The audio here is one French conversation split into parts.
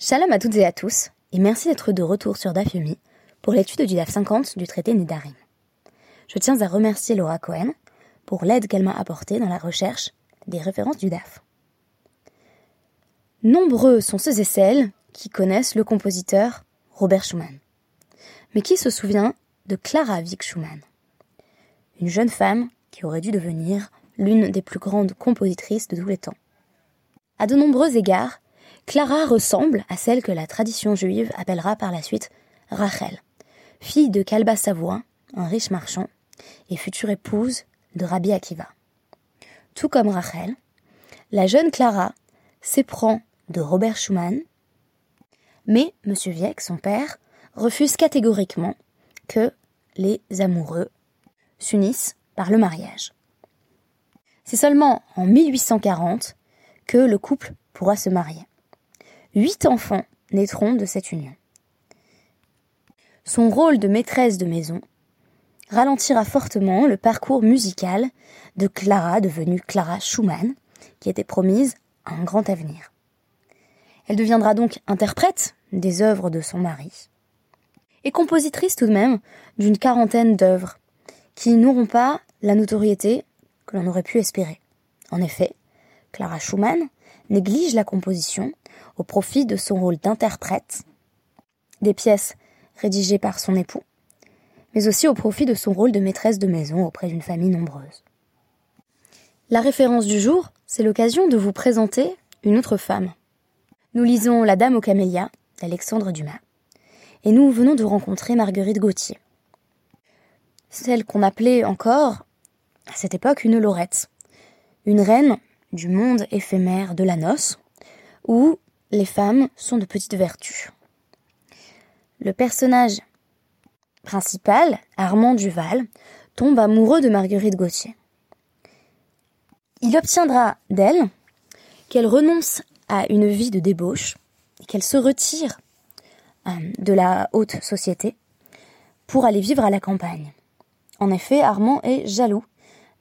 Shalom à toutes et à tous, et merci d'être de retour sur DAF Yomi pour l'étude du DAF 50 du traité Nedarim. Je tiens à remercier Laura Cohen pour l'aide qu'elle m'a apportée dans la recherche des références du DAF. Nombreux sont ceux et celles qui connaissent le compositeur Robert Schumann. Mais qui se souvient de Clara Wieck Schumann? Une jeune femme qui aurait dû devenir l'une des plus grandes compositrices de tous les temps. À de nombreux égards, Clara ressemble à celle que la tradition juive appellera par la suite Rachel, fille de Kalba Savoie, un riche marchand, et future épouse de Rabbi Akiva. Tout comme Rachel, la jeune Clara s'éprend de Robert Schumann, mais M. Vieck, son père, refuse catégoriquement que les amoureux s'unissent par le mariage. C'est seulement en 1840 que le couple pourra se marier. Huit enfants naîtront de cette union. Son rôle de maîtresse de maison ralentira fortement le parcours musical de Clara, devenue Clara Schumann, qui était promise à un grand avenir. Elle deviendra donc interprète des œuvres de son mari et compositrice tout de même d'une quarantaine d'œuvres qui n'auront pas la notoriété que l'on aurait pu espérer. En effet, Clara Schumann néglige la composition au profit de son rôle d'interprète des pièces rédigées par son époux, mais aussi au profit de son rôle de maîtresse de maison auprès d'une famille nombreuse. La référence du jour, c'est l'occasion de vous présenter une autre femme. Nous lisons La Dame aux camélias d'Alexandre Dumas, et nous venons de rencontrer Marguerite Gauthier, celle qu'on appelait encore, à cette époque, une Laurette, une reine du monde éphémère de la noce, où les femmes sont de petites vertus. Le personnage principal, Armand Duval, tombe amoureux de Marguerite Gauthier. Il obtiendra d'elle qu'elle renonce à une vie de débauche, qu'elle se retire euh, de la haute société pour aller vivre à la campagne. En effet, Armand est jaloux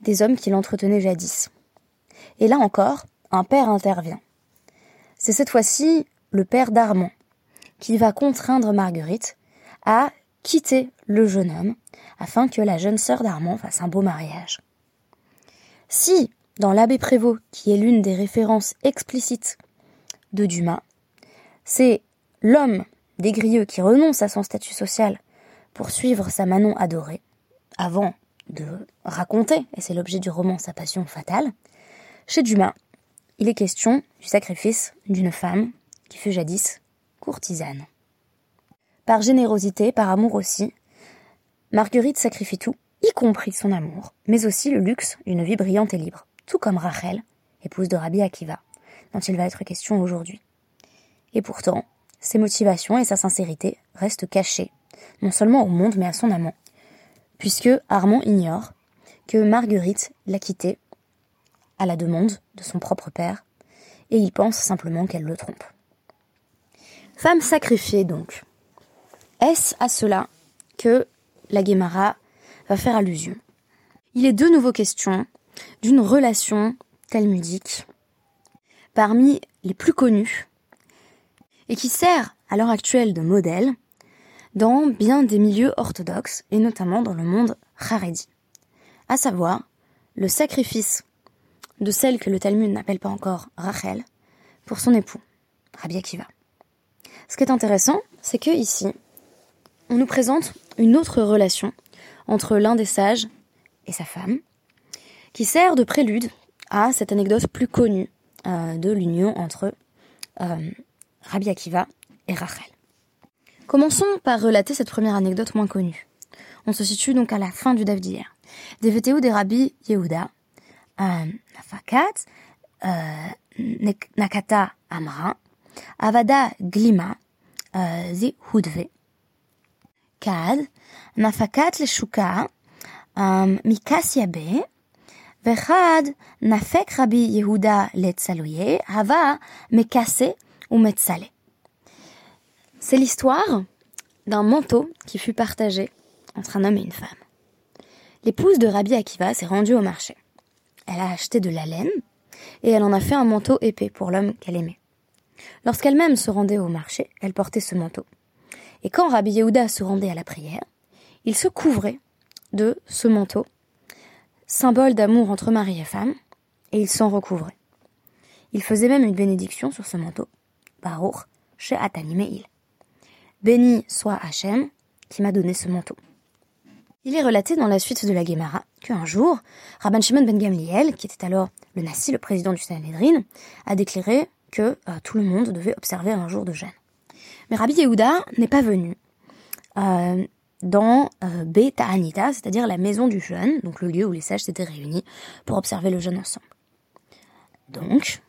des hommes qu'il entretenait jadis. Et là encore, un père intervient. C'est cette fois-ci le père d'Armand qui va contraindre Marguerite à quitter le jeune homme afin que la jeune sœur d'Armand fasse un beau mariage. Si, dans l'abbé Prévost, qui est l'une des références explicites de Dumas, c'est l'homme des grieux qui renonce à son statut social pour suivre sa Manon adorée, avant de raconter, et c'est l'objet du roman Sa passion fatale, chez Dumas, il est question du sacrifice d'une femme qui fut jadis courtisane. Par générosité, par amour aussi, Marguerite sacrifie tout, y compris son amour, mais aussi le luxe d'une vie brillante et libre, tout comme Rachel, épouse de Rabbi Akiva, dont il va être question aujourd'hui. Et pourtant, ses motivations et sa sincérité restent cachées, non seulement au monde mais à son amant, puisque Armand ignore que Marguerite l'a quitté à la demande de son propre père, et il pense simplement qu'elle le trompe. Femme sacrifiée donc. Est-ce à cela que la Guémara va faire allusion? Il est de nouveau question d'une relation talmudique parmi les plus connues et qui sert à l'heure actuelle de modèle dans bien des milieux orthodoxes et notamment dans le monde haredi. À savoir le sacrifice de celle que le Talmud n'appelle pas encore Rachel pour son époux, Rabbi Akiva. Ce qui est intéressant, c'est que ici, on nous présente une autre relation entre l'un des sages et sa femme, qui sert de prélude à cette anecdote plus connue euh, de l'union entre euh, Rabbi Akiva et Rachel. Commençons par relater cette première anecdote moins connue. On se situe donc à la fin du Dav d'hier. Des VTO des Rabbi Yehuda, euh, nafakat, euh, Nakata Amra, Avada Glima, euh, Zi Hudve. Kad, Nafakat Leshuka, Mikas Yabe, Vechad, Nafek Rabbi Yehuda Letzaloye, Hava Mekase ou Metzale. C'est l'histoire d'un manteau qui fut partagé entre un homme et une femme. L'épouse de Rabbi Akiva s'est rendue au marché. Elle a acheté de la laine et elle en a fait un manteau épais pour l'homme qu'elle aimait. Lorsqu'elle-même se rendait au marché, elle portait ce manteau. Et quand Rabbi Yehuda se rendait à la prière, il se couvrait de ce manteau, symbole d'amour entre mari et femme, et il s'en recouvrait. Il faisait même une bénédiction sur ce manteau. Baruch, chez Atanimeil. Béni soit Hachem qui m'a donné ce manteau. Il est relaté dans la suite de la Gemara qu'un jour, Rabban Shimon ben Gamliel, qui était alors le Nassi, le président du Sanhedrin, a déclaré que euh, tout le monde devait observer un jour de jeûne. Mais Rabbi Yehuda n'est pas venu euh, dans euh, Beta Anita, c'est-à-dire la maison du jeûne, donc le lieu où les sages s'étaient réunis pour observer le jeûne ensemble. Donc,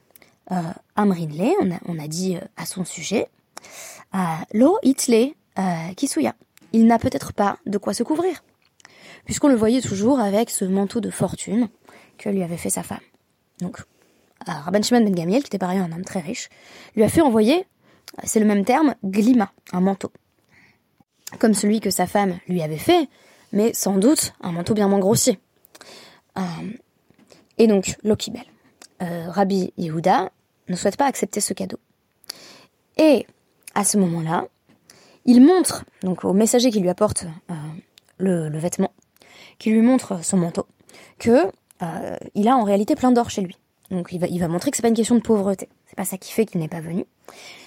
euh, Amrinle, on a, on a dit à son sujet, Lo itle kisuya. Il n'a peut-être pas de quoi se couvrir, puisqu'on le voyait toujours avec ce manteau de fortune que lui avait fait sa femme. Donc, Rabban Shimon ben Gamiel, qui était par ailleurs un homme très riche, lui a fait envoyer, c'est le même terme, glima, un manteau. Comme celui que sa femme lui avait fait, mais sans doute un manteau bien moins grossier. Euh, et donc, Lokibel. Euh, Rabbi Yehuda ne souhaite pas accepter ce cadeau. Et à ce moment-là, il montre donc au messager qui lui apporte euh, le, vêtement, qui lui montre son manteau, que euh, il a en réalité plein d'or chez lui. Donc il va, il va montrer que c'est pas une question de pauvreté. C'est pas ça qui fait qu'il n'est pas venu.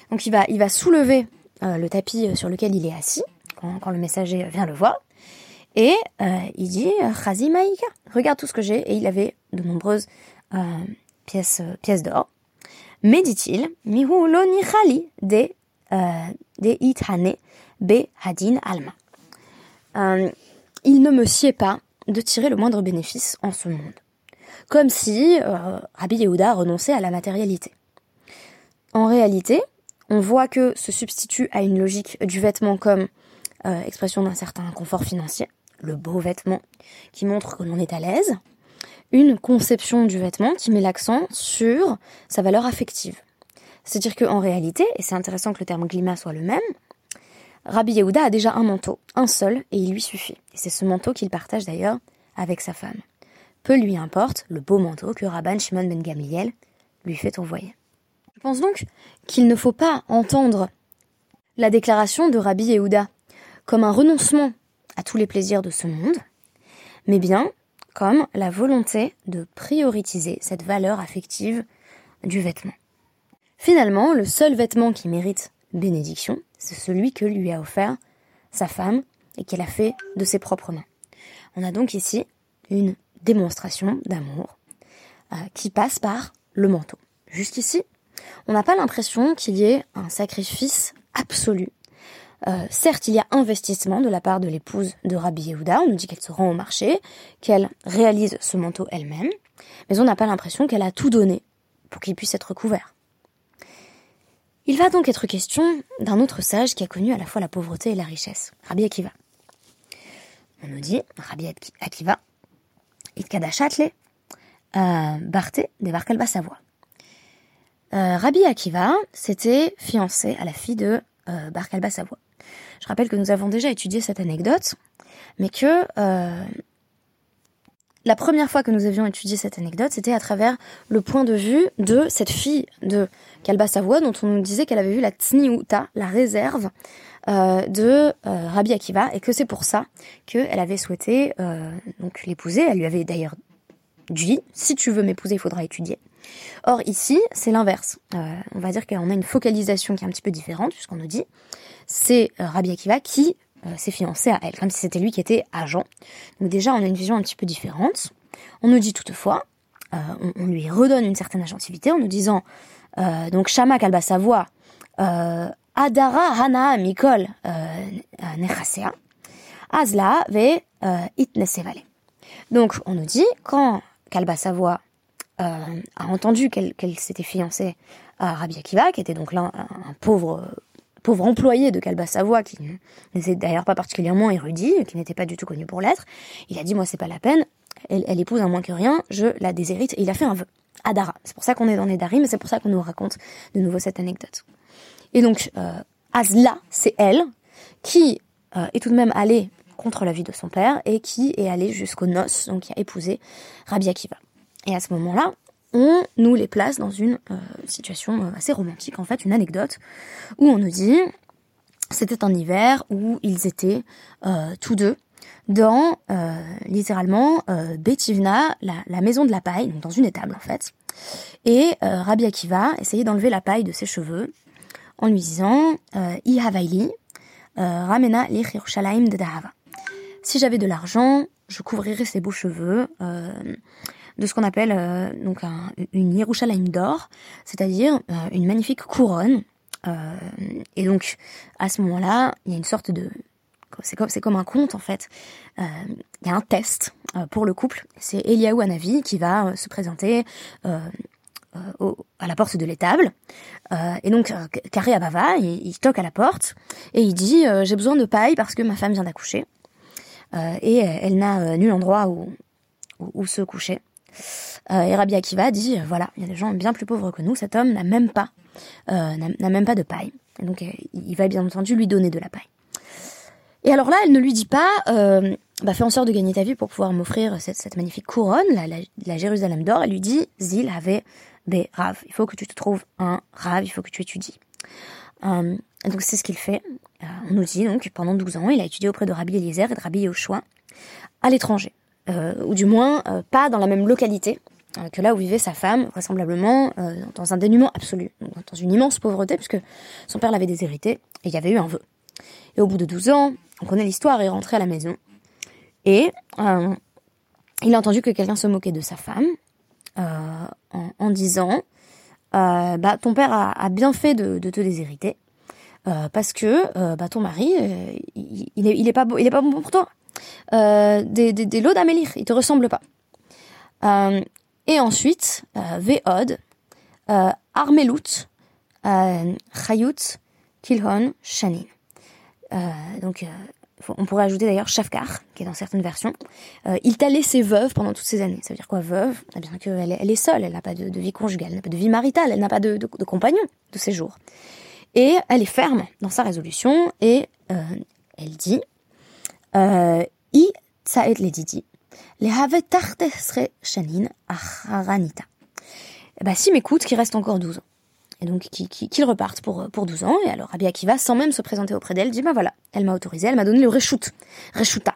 Donc il va, il va soulever euh, le tapis sur lequel il est assis quand, quand le messager vient le voir. Et euh, il dit Chazi Maïka, regarde tout ce que j'ai. Et il avait de nombreuses euh, pièces, pièces d'or. Mais dit-il, Mihu lo nichali de, de itane be hadin alma. Il ne me sied pas de tirer le moindre bénéfice en ce monde. Comme si euh, Rabbi Yehuda renonçait à la matérialité. En réalité, on voit que se substitue à une logique du vêtement comme euh, expression d'un certain confort financier, le beau vêtement qui montre que l'on est à l'aise, une conception du vêtement qui met l'accent sur sa valeur affective. C'est-à-dire qu'en réalité, et c'est intéressant que le terme glima soit le même, Rabbi Yehuda a déjà un manteau, un seul, et il lui suffit. Et c'est ce manteau qu'il partage d'ailleurs avec sa femme. Peu lui importe le beau manteau que Rabban Shimon ben Gamliel lui fait envoyer. Je pense donc qu'il ne faut pas entendre la déclaration de Rabbi Yehuda comme un renoncement à tous les plaisirs de ce monde, mais bien comme la volonté de prioriser cette valeur affective du vêtement. Finalement, le seul vêtement qui mérite bénédiction, c'est celui que lui a offert sa femme et qu'elle a fait de ses propres mains. On a donc ici une démonstration d'amour euh, qui passe par le manteau. Jusqu'ici, on n'a pas l'impression qu'il y ait un sacrifice absolu. Euh, certes, il y a investissement de la part de l'épouse de Rabbi Yehuda. On nous dit qu'elle se rend au marché, qu'elle réalise ce manteau elle-même, mais on n'a pas l'impression qu'elle a tout donné pour qu'il puisse être couvert. Il va donc être question d'un autre sage qui a connu à la fois la pauvreté et la richesse, Rabbi Akiva. On nous dit, Rabbi Akiva, Itkadachatle, euh, Barthé Barkalba Savoie. Euh, Rabbi Akiva s'était fiancé à la fille de euh. Je rappelle que nous avons déjà étudié cette anecdote, mais que euh, la première fois que nous avions étudié cette anecdote, c'était à travers le point de vue de cette fille de Kalba Savoie, dont on nous disait qu'elle avait vu la Tsniuta, la réserve euh, de euh, Rabbi Akiva, et que c'est pour ça qu'elle avait souhaité euh, donc l'épouser. Elle lui avait d'ailleurs dit si tu veux m'épouser, il faudra étudier. Or ici, c'est l'inverse. Euh, on va dire qu'on a une focalisation qui est un petit peu différente, puisqu'on nous dit c'est Rabbi Akiva qui s'est fiancé à elle, comme si c'était lui qui était agent. Donc déjà, on a une vision un petit peu différente. On nous dit toutefois, euh, on, lui redonne une certaine agentivité en nous disant, euh, donc Shama Kalba euh, Adara Hana Mikol Nechasea, Azla ve Itnesevale. Donc on nous dit, quand Kalba Savoie a entendu qu'elle qu s'était fiancée à Rabbi Akiva, qui était donc là un pauvre pauvre employé de Kalba Savoie, qui n'était d'ailleurs pas particulièrement érudit, qui n'était pas du tout connu pour l'être, il a dit, moi, c'est pas la peine, elle, épouse un moins que rien, je la déshérite, et il a fait un vœu. Adara. C'est pour ça qu'on est dans les Darim, c'est pour ça qu'on nous raconte de nouveau cette anecdote. Et donc, euh, Azla, c'est elle, qui euh, est tout de même allée contre la vie de son père, et qui est allée jusqu'aux noces, donc qui a épousé Rabbi Akiva. Et à ce moment-là, on nous les place dans une situation assez romantique, en fait, une anecdote, où on nous dit, c'était un hiver où ils étaient tous deux dans littéralement Betivna, la, maison de la paille, donc dans une étable en fait. Et Rabbi Akiva essayait d'enlever la paille de ses cheveux en lui disant I havaili, ramena de Dahava. Si j'avais de l'argent, je couvrirais ses beaux cheveux euh, de ce qu'on appelle euh, donc une Yerushalayim d'or, c'est-à-dire euh, une magnifique couronne. et donc à ce moment-là, il y a une sorte de c'est comme, un conte en fait. Il y a un test pour le couple. C'est Eliaou Hanavi qui va se présenter à la porte de l'étable. et donc, Carré Abava, il, toque à la porte et il dit J'ai besoin de paille parce que ma femme vient d'accoucher. Euh, et elle n'a euh, nul endroit où, se coucher. Euh, et Rabbi Akiva dit voilà, il y a des gens bien plus pauvres que nous. Cet homme n'a même pas n'a même pas de paille. Et donc il va bien entendu lui donner de la paille. Et alors là, elle ne lui dit pas, euh, bah, fais en sorte de gagner ta vie pour pouvoir m'offrir cette, magnifique couronne, la, la, Jérusalem d'or. Elle lui dit, Zil avait des raves. Il faut que tu te trouves un rave, il faut que tu étudies. Euh, donc c'est ce qu'il fait. Euh, on nous dit donc pendant 12 ans, il a étudié auprès de Rabbi Eliezer et de Rabbi Yoshua à l'étranger, euh, ou du moins euh, pas dans la même localité que là où vivait sa femme, vraisemblablement dans un dénuement absolu, dans une immense pauvreté, puisque son père l'avait déshérité et il y avait eu un vœu. Et au bout de 12 ans, on connaît l'histoire, il est rentré à la maison et il a entendu que quelqu'un se moquait de sa femme en, disant bah, ton père a, bien fait de, te déshériter euh, parce que euh, bah, ton mari, euh, il, il, est, il, est, pas, il est pas bon pour toi. Des, des, des lots d'Amélir, il te ressemble pas. et ensuite, Veod, Armelut, Chayut, Kilhon, Shanin. donc, on pourrait ajouter d'ailleurs Shafkar, qui est dans certaines versions. il t'a laissé veuve pendant toutes ces années. Ça veut dire quoi, veuve? Eh bien qu'elle elle est seule, elle n'a pas de, vie conjugale, elle n'a pas de vie maritale, elle n'a pas de, de, compagnon de séjour. Et elle est ferme dans sa résolution et euh, elle dit euh, I tsaet le didi, le have shanin acharanita. Eh ben, si m'écoute, qu'il reste encore 12 ans. Et donc, qu'ils qui, qui repartent pour, pour 12 ans. Et alors, Rabbi Akiva, sans même se présenter auprès d'elle, dit, bah voilà, elle m'a autorisé, elle m'a donné le reshut, reshuta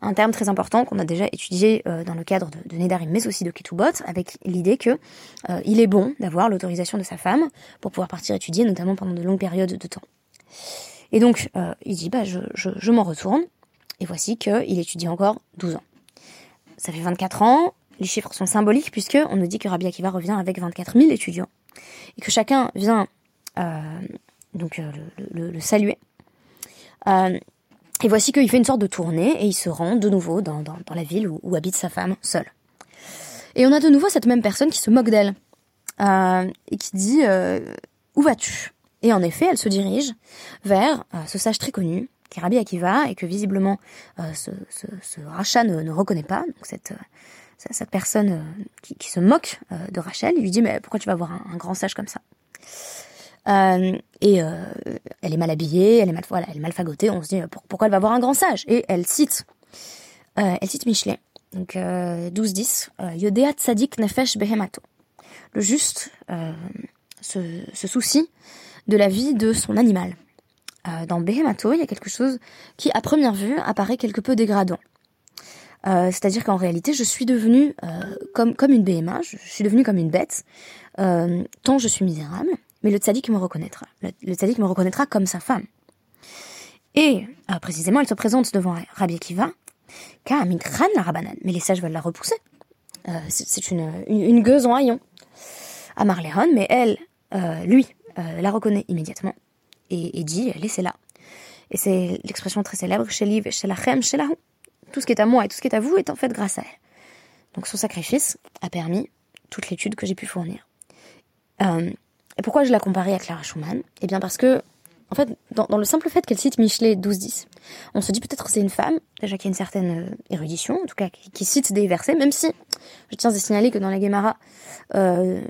un terme très important qu'on a déjà étudié euh, dans le cadre de, Nedarim, mais aussi de Ketubot, avec l'idée que euh, il est bon d'avoir l'autorisation de sa femme pour pouvoir partir étudier, notamment pendant de longues périodes de temps. Et donc, euh, il dit, bah, je, je, je m'en retourne, et voici qu'il étudie encore 12 ans. Ça fait 24 ans, les chiffres sont symboliques, puisque on nous dit que Rabbi Akiva revient avec 24 000 étudiants, et que chacun vient donc le, le, saluer. Et voici qu'il fait une sorte de tournée et il se rend de nouveau dans, la ville où, où, habite sa femme seule. Et on a de nouveau cette même personne qui se moque d'elle euh, et qui dit euh, Où vas-tu? Et en effet, elle se dirige vers euh, ce sage très connu qui est Rabbi Akiva et que visiblement euh, ce, ce, rachat ne, reconnaît pas. Donc cette, cette personne euh, qui, se moque de Rachel, il lui dit Mais pourquoi tu vas voir un, grand sage comme ça? Euh, et euh, elle est mal habillée, elle est mal, voilà, elle est mal fagotée. On se dit pourquoi elle va voir un grand sage? Et elle cite, euh, elle cite Michelet, donc 12-10, Yodea tzadik nefesh behemato. Le juste se, se, soucie de la vie de son animal. Dans Behemato, il y a quelque chose qui, à première vue, apparaît quelque peu dégradant. Euh, c'est-à-dire qu'en réalité, je suis devenue euh, comme, comme une BMA, je, suis devenue comme une bête, euh, tant je suis misérable, mais le tzaddik me reconnaîtra. Le, le me reconnaîtra comme sa femme. Et euh, précisément, elle se présente devant Rabbi Akiva, la rabanan. Mais les sages veulent la repousser. Euh, c'est une, une, gueuse en haillon. À Marléon, mais elle, euh, lui, euh, la reconnaît immédiatement et, dit laissez-la. Et c'est l'expression très célèbre chez Liv, chez Lachem, chez Lahou. Tout ce qui est à moi et tout ce qui est à vous est en fait grâce à elle. Donc son sacrifice a permis toute l'étude que j'ai pu fournir. Euh, et pourquoi je la comparais à Clara Schumann? Eh bien parce que, en fait, dans, dans le simple fait qu'elle cite Michelet 12-10, on se dit peut-être que c'est une femme, déjà qui a une certaine euh, érudition, en tout cas qui, qui, cite des versets, même si je tiens à signaler que dans la Guémara, euh,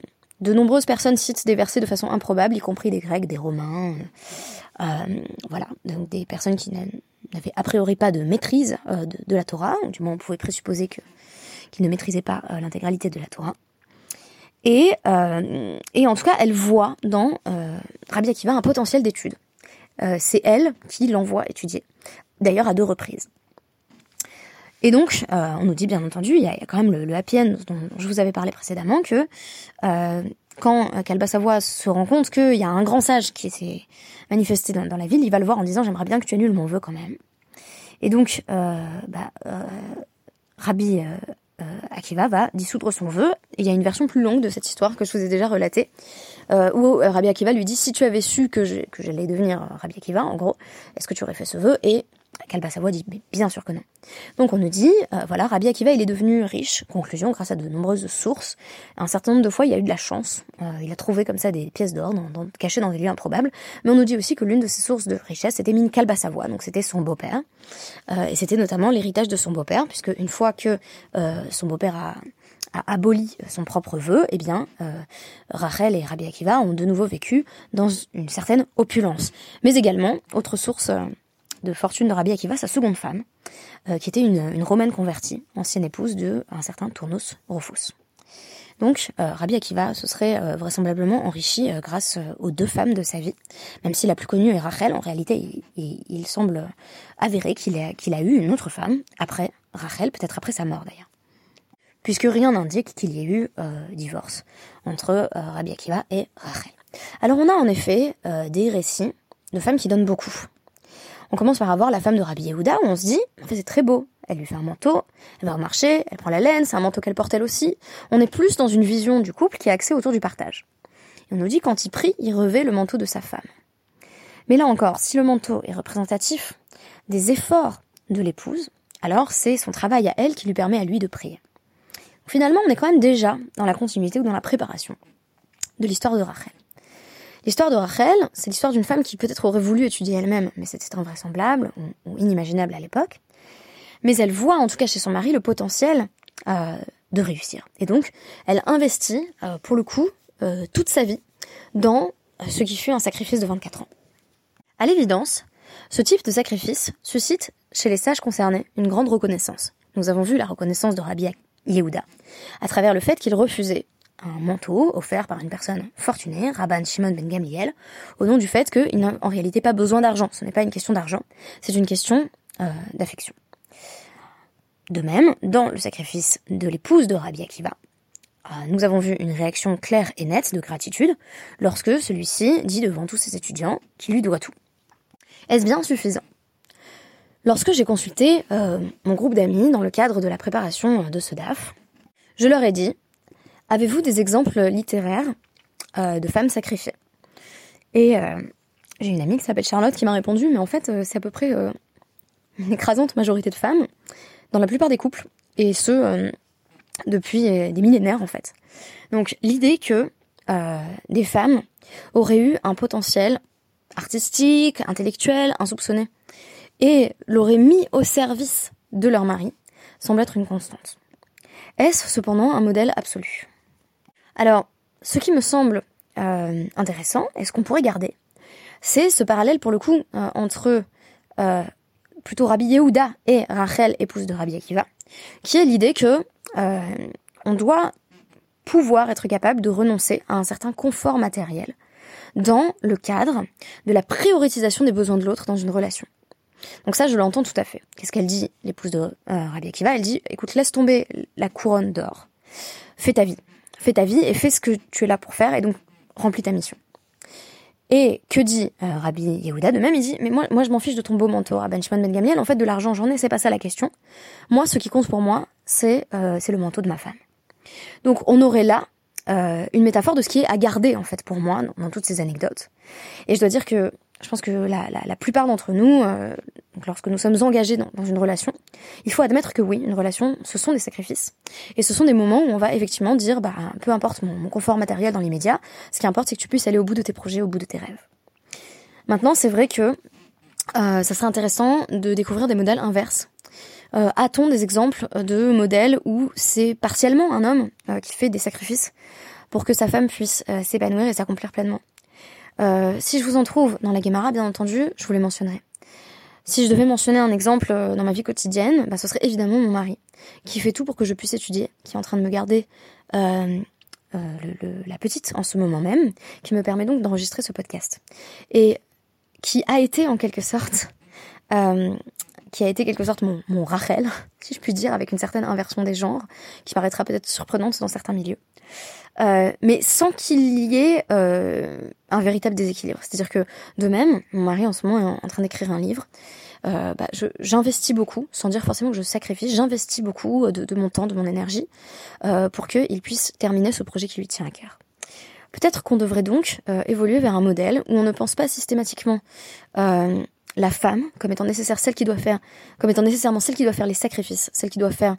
de nombreuses personnes citent des versets de façon improbable, y compris des Grecs, des Romains, euh, voilà, donc des personnes qui n'avaient a priori pas de maîtrise euh, de, la Torah, du moins on pouvait présupposer qu'ils ne maîtrisaient pas euh, l'intégralité de la Torah. Et, et en tout cas, elle voit dans Rabbi Akiva un potentiel d'étude. c'est elle qui l'envoie étudier, d'ailleurs à deux reprises. Et donc, on nous dit bien entendu, il y, a, quand même le, happy end dont je vous avais parlé précédemment, que quand Kalba Savoie se rend compte qu'il y a un grand sage qui s'est manifesté dans, la ville, il va le voir en disant j'aimerais bien que tu annules mon vœu quand même. Et donc, euh, bah, euh, Rabbi euh, Akiva va dissoudre son vœu. il y a une version plus longue de cette histoire que je vous ai déjà relatée, où Rabbi Akiva lui dit si tu avais su que j'allais devenir Rabbi Akiva, en gros, est-ce que tu aurais fait ce vœu? Et Kalba dit mais bien sûr que non. Donc on nous dit, euh, voilà, Rabbi Akiva il est devenu riche, conclusion, grâce à de nombreuses sources. Un certain nombre de fois il a eu de la chance, euh, il a trouvé comme ça des pièces d'or cachées dans des lieux improbables. Mais on nous dit aussi que l'une de ses sources de richesse c'était Mine Kalba Savoie, donc c'était son beau-père. Euh, et c'était notamment l'héritage de son beau-père, puisque une fois que son beau-père a, a aboli son propre vœu, eh bien, Rachel et Rabbi Akiva ont de nouveau vécu dans une certaine opulence. Mais également, autre source de fortune de Rabbi Akiva, sa seconde femme, euh, qui était une, romaine convertie, ancienne épouse de un certain Tournos Rufus. Donc, euh, Rabbi Akiva se serait euh, vraisemblablement enrichi grâce aux deux femmes de sa vie, même si la plus connue est Rachel. En réalité, il, semble avéré qu'il a, qu'il a eu une autre femme après Rachel, peut-être après sa mort d'ailleurs, puisque rien n'indique qu'il y ait eu divorce entre Rabbi Akiva et Rachel. Alors, on a en effet des récits de femmes qui donnent beaucoup, on commence par avoir la femme de Rabbi Yehuda, où on se dit, en fait, c'est très beau. Elle lui fait un manteau, elle va marcher, elle prend la laine, c'est un manteau qu'elle porte elle aussi. On est plus dans une vision du couple qui est axée autour du partage. Et on nous dit, quand il prie, il revêt le manteau de sa femme. Mais là encore, si le manteau est représentatif des efforts de l'épouse, alors c'est son travail à elle qui lui permet à lui de prier. Finalement, on est quand même déjà dans la continuité ou dans la préparation de l'histoire de Rachel. L'histoire de Rachel, c'est l'histoire d'une femme qui peut-être aurait voulu étudier elle-même, mais c'était invraisemblable ou, inimaginable à l'époque. Mais elle voit, en tout cas chez son mari, le potentiel euh, de réussir. Et donc, elle investit, euh, pour le coup, euh, toute sa vie dans ce qui fut un sacrifice de 24 ans. À l'évidence, ce type de sacrifice suscite chez les sages concernés une grande reconnaissance. Nous avons vu la reconnaissance de Rabbi Yehuda, à travers le fait qu'il refusait un manteau offert par une personne fortunée, Rabban Shimon ben Gamliel, au nom du fait qu'il n'a en réalité pas besoin d'argent. Ce n'est pas une question d'argent, c'est une question euh, d'affection. De même, dans le sacrifice de l'épouse de Rabbi Akiva, euh, nous avons vu une réaction claire et nette de gratitude lorsque celui-ci dit devant tous ses étudiants qu'il lui doit tout. Est-ce bien suffisant? Lorsque j'ai consulté euh, mon groupe d'amis dans le cadre de la préparation de ce DAF, je leur ai dit Avez-vous des exemples littéraires euh, de femmes sacrifiées? Et euh, j'ai une amie qui s'appelle Charlotte qui m'a répondu, mais en fait, euh, c'est à peu près une écrasante majorité de femmes dans la plupart des couples, et ce, depuis des millénaires en fait. Donc l'idée que des femmes auraient eu un potentiel artistique, intellectuel, insoupçonné, et l'auraient mis au service de leur mari, semble être une constante. Est-ce cependant un modèle absolu? Alors, ce qui me semble euh, intéressant, et ce qu'on pourrait garder, c'est ce parallèle pour le coup euh, entre euh, plutôt Rabbi Yehuda et Rachel, épouse de Rabbi Akiva, qui est l'idée que on doit pouvoir être capable de renoncer à un certain confort matériel dans le cadre de la prioritisation des besoins de l'autre dans une relation. Donc ça, je l'entends tout à fait. Qu'est-ce qu'elle dit, l'épouse de Rabbi Akiva? Elle dit, écoute, laisse tomber la couronne d'or, fais ta vie fais ta vie et fais ce que tu es là pour faire et donc remplis ta mission. Et que dit euh, Rabbi Yehuda De même, il dit Mais moi, moi je m'en fiche de ton beau manteau, Rabbi Shimon Ben Gamliel. En fait, de l'argent, j'en ai, c'est pas ça la question. Moi, ce qui compte pour moi, c'est euh, le manteau de ma femme. Donc, on aurait là euh, une métaphore de ce qui est à garder, en fait, pour moi, dans toutes ces anecdotes. Et je dois dire que je pense que la, la, la plupart d'entre nous, euh, lorsque nous sommes engagés dans, dans, une relation, il faut admettre que oui, une relation, ce sont des sacrifices. Et ce sont des moments où on va effectivement dire, bah, peu importe mon, mon confort matériel dans l'immédiat, ce qui importe, c'est que tu puisses aller au bout de tes projets, au bout de tes rêves. Maintenant, c'est vrai que euh, ça serait intéressant de découvrir des modèles inverses. Euh, A-t-on des exemples de modèles où c'est partiellement un homme euh, qui fait des sacrifices pour que sa femme puisse euh, s'épanouir et s'accomplir pleinement? Euh, si je vous en trouve dans la Guémara, bien entendu, je vous les mentionnerai. Si je devais mentionner un exemple euh, dans ma vie quotidienne, bah, ce serait évidemment mon mari, qui fait tout pour que je puisse étudier, qui est en train de me garder euh, la petite en ce moment même, qui me permet donc d'enregistrer ce podcast. Et qui a été en quelque sorte qui a été quelque sorte mon, mon Rachel, si je puis dire, avec une certaine inversion des genres, qui paraîtra peut-être surprenante dans certains milieux. Euh, mais sans qu'il y ait euh, un véritable déséquilibre. C'est-à-dire que de même, mon mari en ce moment est en train d'écrire un livre. Euh, bah, j'investis beaucoup, sans dire forcément que je sacrifie, j'investis beaucoup de, de, mon temps, de mon énergie, pour qu'il puisse terminer ce projet qui lui tient à cœur. Peut-être qu'on devrait donc évoluer vers un modèle où on ne pense pas systématiquement la femme comme étant nécessaire, celle qui doit faire, comme étant nécessairement celle qui doit faire les sacrifices, celle qui doit faire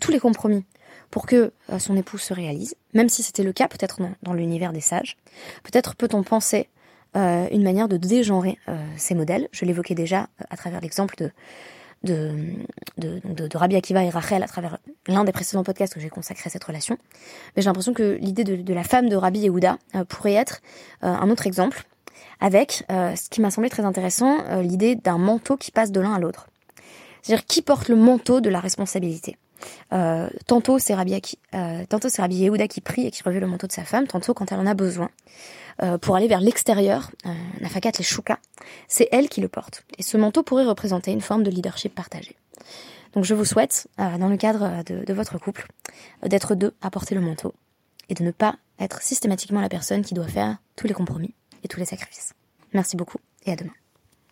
tous les compromis pour que euh, son épouse se réalise, même si c'était le cas peut-être dans, l'univers des sages. Peut-être peut-on penser euh, une manière de dégenrer ces modèles. Je l'évoquais déjà à travers l'exemple de de, de, Rabbi Akiva et Rachel à travers l'un des précédents podcasts où j'ai consacré à cette relation. Mais j'ai l'impression que l'idée de, la femme de Rabbi Yehuda pourrait être un autre exemple avec euh, ce qui m'a semblé très intéressant, euh, l'idée d'un manteau qui passe de l'un à l'autre. C'est-à-dire qui porte le manteau de la responsabilité? Euh, tantôt c'est Rabbi, euh, Yehuda qui prie et qui revêt le manteau de sa femme, tantôt quand elle en a besoin euh, pour aller vers l'extérieur, Nafakat les Shuka, c'est elle qui le porte. Et ce manteau pourrait représenter une forme de leadership partagé. Donc je vous souhaite, dans le cadre de votre couple, d'être deux à porter le manteau et de ne pas être systématiquement la personne qui doit faire tous les compromis et tous les sacrifices. Merci beaucoup et à demain.